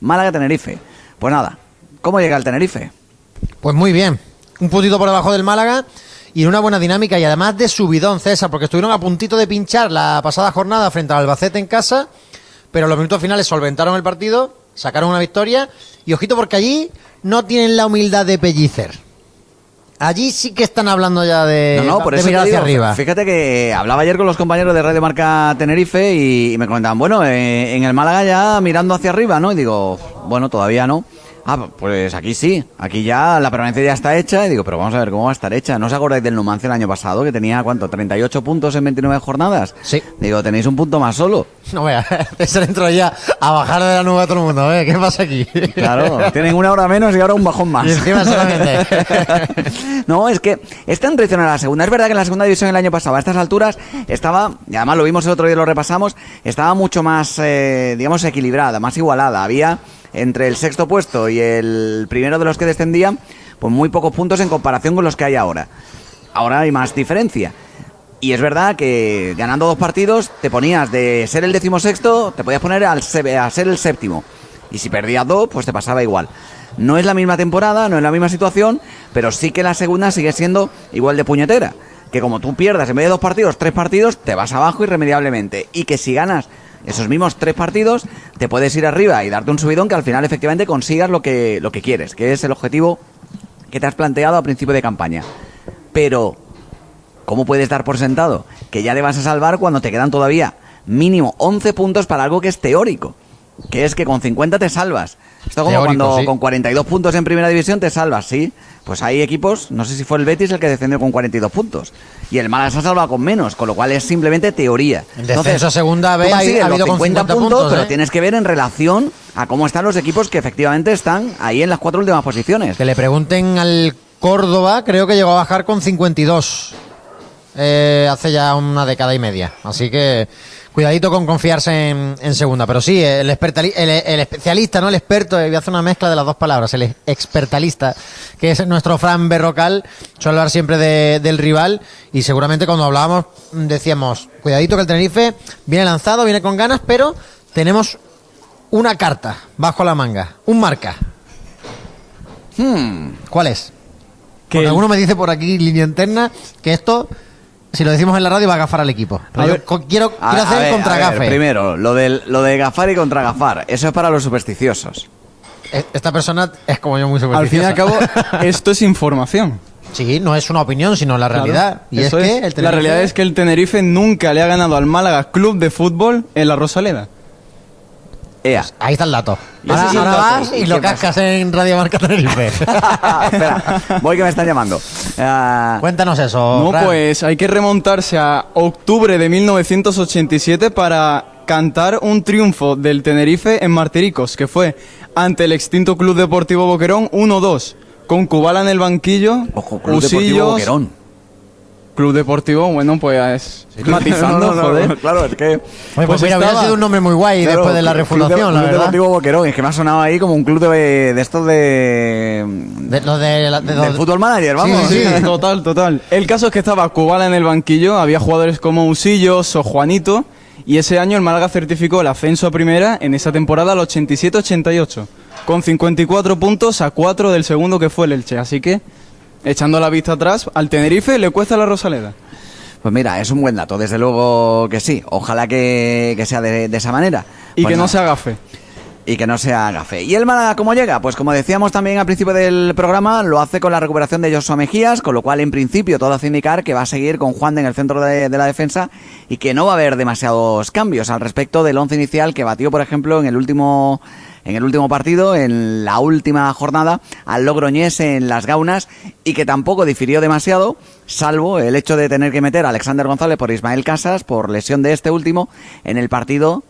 Málaga-Tenerife. Pues nada, ¿cómo llega el Tenerife? Pues muy bien. Un puntito por debajo del Málaga y en una buena dinámica y además de subidón, César, porque estuvieron a puntito de pinchar la pasada jornada frente al Albacete en casa, pero los minutos finales solventaron el partido, sacaron una victoria y ojito porque allí no tienen la humildad de pellicer. Allí sí que están hablando ya de, No, no, por de eso mirar hacia digo, arriba. Fíjate que hablaba ayer con los compañeros de Radio Marca Tenerife y, y me comentaban, bueno, eh, en el Málaga ya mirando hacia arriba, ¿no? Y digo, bueno, todavía no. Ah, pues aquí sí, aquí ya la permanencia ya está hecha y digo, pero vamos a ver cómo va a estar hecha. ¿No os acordáis del Numancia el año pasado que tenía, ¿cuánto? 38 puntos en 29 jornadas. Sí. Digo, tenéis un punto más solo. No vea, César entró ya a bajar de la nube a todo el mundo. Ver, ¿qué pasa aquí? Claro, tienen una hora menos y ahora un bajón más. Y encima solamente. no, es que es tan tradicional la segunda. Es verdad que en la segunda división el año pasado, a estas alturas, estaba, y además lo vimos el otro día, lo repasamos, estaba mucho más, eh, digamos, equilibrada, más igualada. Había entre el sexto puesto y el primero de los que descendían, pues muy pocos puntos en comparación con los que hay ahora. Ahora hay más diferencia. Y es verdad que ganando dos partidos te ponías de ser el decimosexto, te podías poner al a ser el séptimo. Y si perdías dos, pues te pasaba igual. No es la misma temporada, no es la misma situación, pero sí que la segunda sigue siendo igual de puñetera. Que como tú pierdas en vez de dos partidos, tres partidos, te vas abajo irremediablemente. Y que si ganas esos mismos tres partidos, te puedes ir arriba y darte un subidón que al final efectivamente consigas lo que, lo que quieres, que es el objetivo que te has planteado a principio de campaña. Pero ¿Cómo puedes dar por sentado que ya te vas a salvar cuando te quedan todavía mínimo 11 puntos para algo que es teórico? Que es que con 50 te salvas. Esto como Teórico, cuando sí. con 42 puntos en primera división te salvas, ¿sí? Pues hay equipos, no sé si fue el Betis el que descendió con 42 puntos. Y el Málaga se ha salvado con menos, con lo cual es simplemente teoría. En descenso a segunda tú ha- habido los con 50 puntos, pero ¿eh? tienes que ver en relación a cómo están los equipos que efectivamente están ahí en las cuatro últimas posiciones. Que le pregunten al Córdoba, creo que llegó a bajar con 52 eh, hace ya una década y media. Así que cuidadito con confiarse en, en segunda. Pero sí, el, expertali- el, el especialista, no el experto, eh, voy a hacer una mezcla de las dos palabras, el expertalista, que es nuestro Fran Berrocal, suele hablar siempre de- del rival y seguramente cuando hablábamos decíamos, cuidadito que el Tenerife viene lanzado, viene con ganas, pero tenemos una carta bajo la manga, un marca. Hmm. ¿Cuál es? Que Porque alguno me dice por aquí, línea interna, que esto, si lo decimos en la radio, va a gafar al equipo. Pero A yo ver, co- quiero, A- quiero a hacer ver, el contra a ver, gafe. primero, lo, del, lo de gafar y contra gafar. Eso es para los supersticiosos. E- Esta persona es como yo muy al fin y al cabo, supersticiosa. esto es información. Sí, no es una opinión, sino la realidad. Claro, y es eso que el La Tenerife- realidad es que el Tenerife nunca le ha ganado al Málaga Club de Fútbol en la Rosaleda. Ea. Ahí está el dato. Ahora, ahora dato. vas ¿Y y lo cascas en Radio Marca Tenerife. Espera, voy que me están llamando. Ah, Cuéntanos eso. No, Fran. pues hay que remontarse a octubre de 1987 para cantar un triunfo del Tenerife en Martiricos, que fue ante el extinto Club Deportivo Boquerón 1-2, con Kubala en el banquillo, ojo, Club Deportivo Boquerón. Club Deportivo, bueno, pues matizando, No, no, joder. no, claro, es que... Oye, pues, pues mira, hubiera estaba- sido un nombre muy guay claro, después de la Club refundación, Club la verdad. Deportivo Boquerón, es que me ha sonado ahí como un club de, de estos de... De, lo de, la- de- del fútbol manager, vamos. Sí, sí. total, total. El caso es que estaba Kubala en el banquillo, había jugadores como Usillos o Juanito, y ese año el Málaga certificó el ascenso a primera en esa temporada al 87-88, con 54 puntos a 4 del segundo que fue el Elche. Así que, echando la vista atrás, al Tenerife le cuesta la Rosaleda. Pues mira, es un buen dato, desde luego que sí. Ojalá que, que sea de, de esa manera. Y Pues que no nada. se haga fe. Y que no sea gafe. ¿Y el Málaga cómo llega? Pues como decíamos también al principio del programa, lo hace con la recuperación de Joshua Mejías, con lo cual en principio todo hace indicar que va a seguir con Juan de en el centro de, de la defensa y que no va a haber demasiados cambios al respecto del once inicial que batió, por ejemplo, en el último en el último partido, en la última jornada, al Logroñés en las Gaunas y que tampoco difirió demasiado, salvo el hecho de tener que meter a Alexander González por Ismael Casas, por lesión de este último, en el partido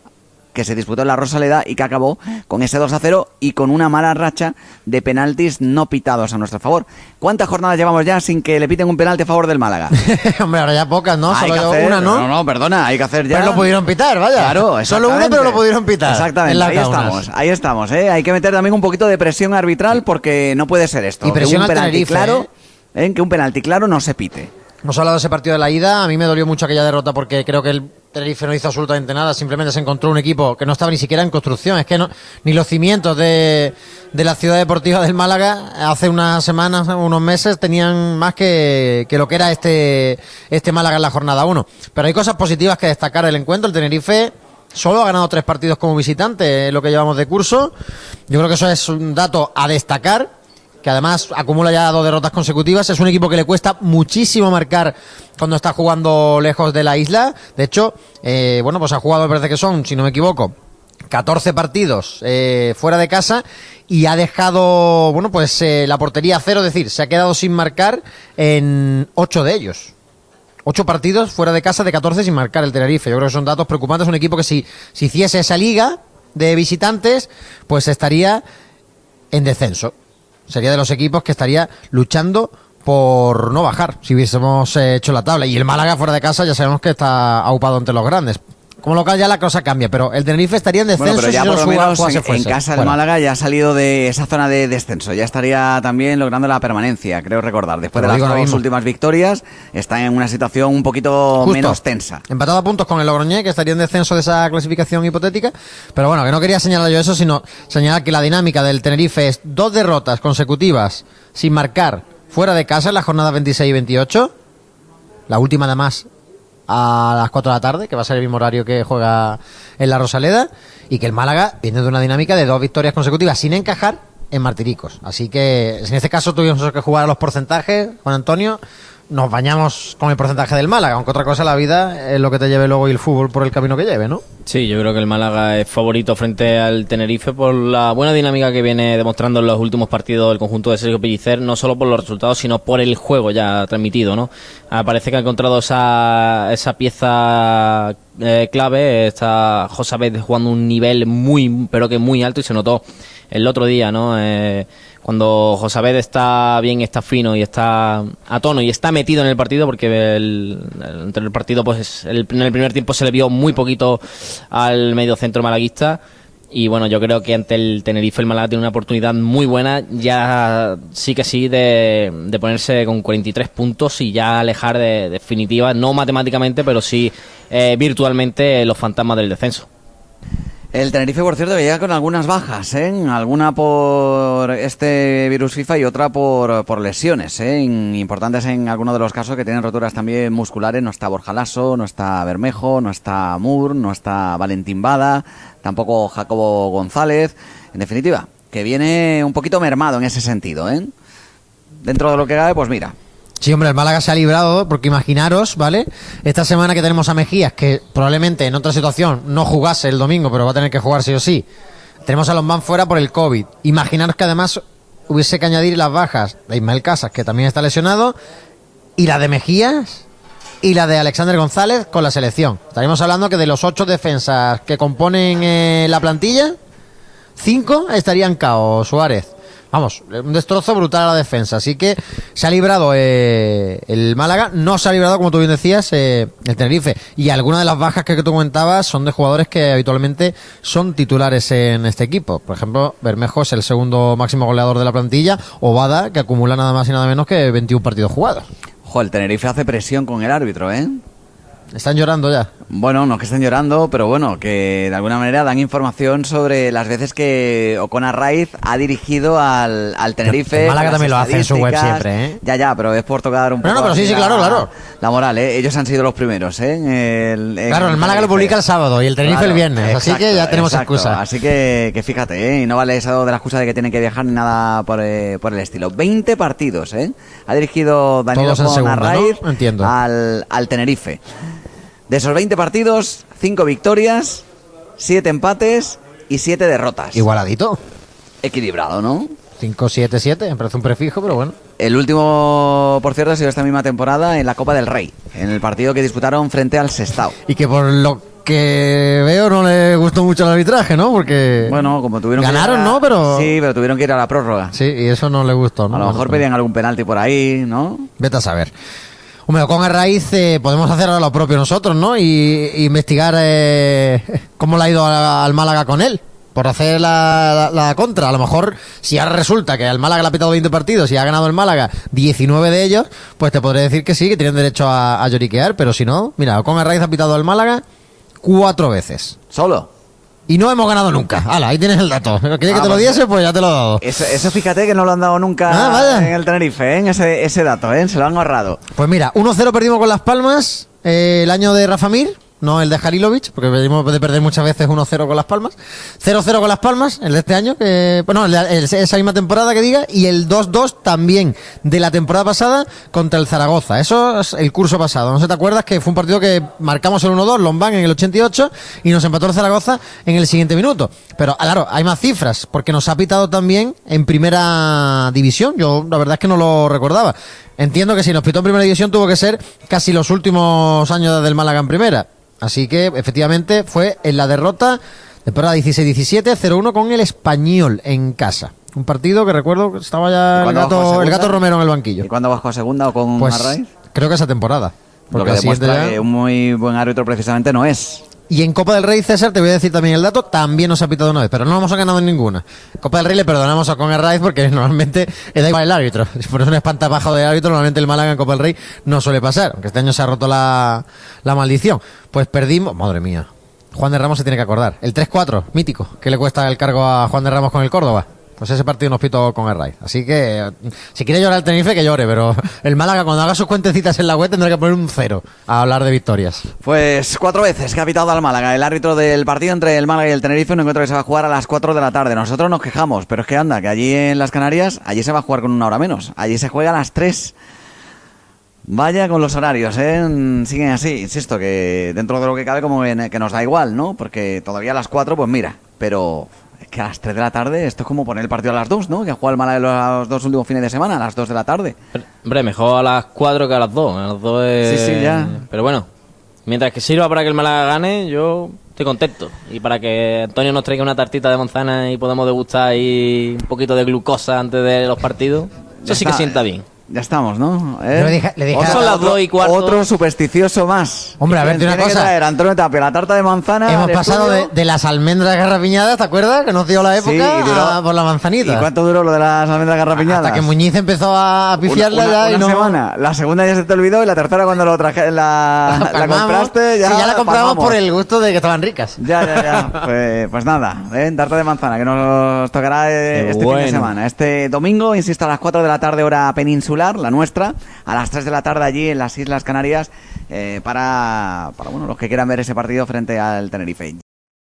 que se disputó en la Rosaleda y que acabó con ese 2 a 0 y con una mala racha de penaltis no pitados a nuestro favor. ¿Cuántas jornadas llevamos ya sin que le piten un penalti a favor del Málaga? Hombre, ahora ya pocas, ¿no? Hay Solo que hacer- una, ¿no? No, no, perdona, hay que hacer ya. Pero lo pudieron pitar, vaya. Claro, Solo una, exactamente. pero lo pudieron pitar. Exactamente, ahí estamos, ahí estamos, ¿eh? Hay que meter también un poquito de presión arbitral porque no puede ser esto. Y presión que un al penalti Tenerife, claro, ¿eh? que un penalti claro no se pite. Hemos hablado de ese partido de la ida. A mí me dolió mucho aquella derrota porque creo que el Tenerife no hizo absolutamente nada, simplemente se encontró un equipo que no estaba ni siquiera en construcción. Es que no, ni los cimientos de, de la ciudad deportiva del Málaga hace unas semanas, unos meses, tenían más que, que lo que era este, este Málaga en la jornada 1. Pero hay cosas positivas que destacar del encuentro. El Tenerife solo ha ganado tres partidos como visitante, lo que llevamos de curso. Yo creo que eso es un dato a destacar además acumula ya dos derrotas consecutivas. Es un equipo que le cuesta muchísimo marcar cuando está jugando lejos de la isla. De hecho, eh, bueno, pues ha jugado, me parece que son, si no me equivoco, 14 partidos eh, fuera de casa y ha dejado, bueno, pues eh, la portería a cero, es decir, se ha quedado sin marcar en 8 de ellos. 8 partidos fuera de casa de 14 sin marcar el Tenerife. Yo creo que son datos preocupantes. Un equipo que si, si hiciese esa liga de visitantes, pues estaría en descenso sería de los equipos que estaría luchando por no bajar si hubiésemos eh, hecho la tabla. Y el Málaga fuera de casa ya sabemos que está aupado entre los grandes. Como local ya la cosa cambia, pero el Tenerife estaría en descenso bueno, pero ya si por no lo menos en, en casa el Fuera. Málaga ya ha salido de esa zona de descenso. Ya estaría también logrando la permanencia, creo recordar. Después de las dos últimas victorias, está en una situación un poquito Justo. menos tensa. Empatado a puntos con el Logroñé, que estaría en descenso de esa clasificación hipotética. Pero bueno, que no quería señalar yo eso, sino señalar que la dinámica del Tenerife es dos derrotas consecutivas sin marcar fuera de casa en la jornada 26 y 28. La última, además, a las 4 de la tarde, que va a ser el mismo horario que juega en la Rosaleda. Y que el Málaga viene de una dinámica de dos victorias consecutivas sin encajar en Martiricos. Así que, en este caso, tuvimos que jugar a los porcentajes, Juan Antonio. Nos bañamos con el porcentaje del Málaga, aunque otra cosa la vida es lo que te lleve luego y el fútbol por el camino que lleve, ¿no? Sí, yo creo que el Málaga es favorito frente al Tenerife por la buena dinámica que viene demostrando en los últimos partidos el conjunto de Sergio Pellicer, no solo por los resultados, sino por el juego ya transmitido, ¿no? Ah, parece que ha encontrado esa, esa pieza eh, clave, está José Abed jugando un nivel muy, pero que muy alto y se notó el otro día, ¿no? Eh, cuando José Abed está bien, está fino y está a tono y está metido en el partido, porque el, entre el partido, pues el- en el primer tiempo se le vio muy poquito al mediocentro malaguista. Y bueno, yo creo que ante el Tenerife el Málaga tiene una oportunidad muy buena, ya sí que sí, de, de ponerse con 43 puntos y ya alejar de definitiva, no matemáticamente, pero sí eh, virtualmente los fantasmas del descenso. El Tenerife, por cierto, llega con algunas bajas, ¿eh? Alguna por este virus FIFA y otra por, por lesiones, ¿eh? Importantes en algunos de los casos que tienen roturas también musculares. No está Borja Lasso, no está Bermejo, no está Mur, no está Valentín Bada, tampoco Jacobo González. En definitiva, que viene un poquito mermado en ese sentido, ¿eh? Dentro de lo que cabe, pues mira, Sí, hombre, el Málaga se ha librado, porque imaginaros, ¿vale? Esta semana que tenemos a Mejías, que probablemente en otra situación no jugase el domingo, pero va a tener que jugar sí o sí. Tenemos a Lombán fuera por el COVID. Imaginaros que además hubiese que añadir las bajas de Ismael Casas, que también está lesionado, y la de Mejías y la de Alexander González con la selección. Estaríamos hablando que de los ocho defensas que componen eh, la plantilla, cinco estarían cao, Suárez. Vamos, un destrozo brutal a la defensa. Así que se ha librado eh, el Málaga, no se ha librado, como tú bien decías, eh, el Tenerife. Y algunas de las bajas que tú comentabas son de jugadores que habitualmente son titulares en este equipo. Por ejemplo, Bermejo es el segundo máximo goleador de la plantilla, o Bada, que acumula nada más y nada menos que 21 partidos jugados. jo, el Tenerife hace presión con el árbitro, ¿eh? Están llorando ya. Bueno, no que estén llorando, pero bueno, que de alguna manera dan información sobre las veces que Ocona Raiz ha dirigido al, al Tenerife. Málaga también lo hace en su web siempre, ¿eh? Ya, ya, pero es por tocar un poco no, pero sí, sí, claro, la, claro. la moral, ¿eh? Ellos han sido los primeros, ¿eh? En el- en Claro, el Málaga lo publica el sábado y el Tenerife el viernes, así que ya tenemos exacto. excusa. Así que, que fíjate, ¿eh? Y no vale eso de la excusa de que tienen que viajar ni nada por, eh, por el estilo. 20 partidos, ¿eh? Ha dirigido Daniel Ocona ¿no? Raiz Entiendo. al, al Tenerife. De esos 20 partidos, 5 victorias, 7 empates y 7 derrotas. Igualadito. Equilibrado, ¿no? 5-7-7, me parece un prefijo, pero bueno. El último, por cierto, ha sido esta misma temporada en la Copa del Rey, en el partido que disputaron frente al Sestao. Y que por lo que veo no le gustó mucho el arbitraje, ¿no? Porque Bueno, como tuvieron Ganaron, que a- ¿no? Pero- Sí, pero tuvieron que ir a la prórroga. Sí, y eso no le gustó, ¿no? A lo mejor pedían algún penalti por ahí, ¿no? Vete a saber. Hombre, con a raíz eh, podemos hacer ahora lo propio nosotros, ¿no? Y, investigar eh, cómo le ha ido al Málaga con él. Por hacer la, contra. A lo mejor, si ahora resulta que al Málaga le ha pitado 20 partidos y ha ganado el Málaga 19 de ellos, pues te podré decir que sí, que tienen derecho a, a lloriquear. Pero si no, mira, con a raíz ha pitado al Málaga cuatro veces. Solo. Y no hemos ganado nunca. Hala, ahí tienes el dato. ¿Querías que Ah, te lo diese? Pues ya te lo he dado. Eso, eso fíjate que no lo han dado nunca Ah, en el Tenerife, ¿eh? ese, ese dato, ¿eh? se lo han ahorrado. Pues mira, 1-0 perdimos con Las Palmas eh, el año de Rafa Mir, no el de Halilovic, porque venimos de perder muchas veces 1-0 con Las Palmas. 0-0 con Las Palmas, el de este año, que, bueno, el esa misma temporada que diga, y el 2-2 también de la temporada pasada contra el Zaragoza. Eso es el curso pasado. No sé, ¿te acuerdas que fue un partido que marcamos el 1-2, Lombán en el 88, y nos empató el Zaragoza en el siguiente minuto? Pero, claro, hay más cifras, porque nos ha pitado también en primera división. Yo, la verdad es que no lo recordaba. Entiendo que si nos pitó en primera división tuvo que ser casi los últimos años del Málaga en primera. Así que, efectivamente, fue en la derrota temporada 16-17, 0-1 con el Español en casa. Un partido que recuerdo que estaba ¿Y ya el gato, el segunda? gato Romero en el banquillo. ¿Y cuándo bajó a segunda o con Pues Arraiz? creo que esa temporada. Lo Porque que la siguiente demuestra ya- que un muy buen árbitro precisamente no es. Y en Copa del Rey, César, te voy a decir también el dato, también nos ha pitado una vez, pero no hemos ganado ninguna. Copa del Rey le perdonamos a Con Raiz porque normalmente le da igual el árbitro. Por eso un espantabajo de árbitro, normalmente el Málaga en Copa del Rey no suele pasar, aunque este año se ha roto la, la maldición. Pues perdimos, madre mía, Juan de Ramos se tiene que acordar. El 3-4, mítico, que le cuesta el cargo a Juan de Ramos con el Córdoba. Pues ese partido nos pitó con el Raiz. Así que, si quiere llorar el Tenerife, que llore, pero el Málaga cuando haga sus cuentecitas en la web tendrá que poner un cero a hablar de victorias. Pues cuatro veces que ha pitado al Málaga. El árbitro del partido entre el Málaga y el Tenerife, un encuentro que se va a jugar a las 4 de la tarde. Nosotros nos quejamos, pero es que anda, que allí en las Canarias, allí se va a jugar con una hora menos. Allí se juega a las 3. Vaya con los horarios, ¿eh? Siguen así, insisto, que dentro de lo que cabe como que nos da igual, ¿no? Porque todavía a las 4, pues mira, pero que a las 3 de la tarde esto es como poner el partido a las 2, ¿no? Que ha jugado el Málaga los dos últimos fines de semana, a las 2 de la tarde. Hombre, mejor a las 4 que a las 2. A las 2 es... Sí, sí, ya. Pero bueno, mientras que sirva para que el Málaga gane, yo estoy contento. Y para que Antonio nos traiga una tartita de manzana y podamos degustar ahí un poquito de glucosa antes de los partidos, eso sí que sienta eh. bien. Ya estamos, ¿no? ¿Eh? Yo le dije- le dije Otro- a- Son las otro- dos y cuarto. Otro supersticioso más. Hombre, a ver, una cosa. traer Antonio Tapia la tarta de manzana. Hemos pasado de, las almendras garrapiñadas, ¿te acuerdas? Que nos dio la época Sí, y duró- a por la manzanita. ¿Y cuánto duró lo de las almendras garrapiñadas? Hasta que Muñiz empezó a pifiarla una, ya y una no... semana. La segunda ya se te olvidó y la tercera cuando lo traje, la, compraste ya. Sí, ya la compramos palmamos. por el gusto de que estaban ricas. Ya, ya, ya. Pues, pues nada, ¿eh? tarta de manzana, que nos tocará eh, este fin de semana. Este domingo, insisto, a las 4 de la tarde, hora peninsular, la nuestra. A las 3 de la tarde allí en las Islas Canarias, eh, para, para bueno, los que quieran ver ese partido frente al Tenerife.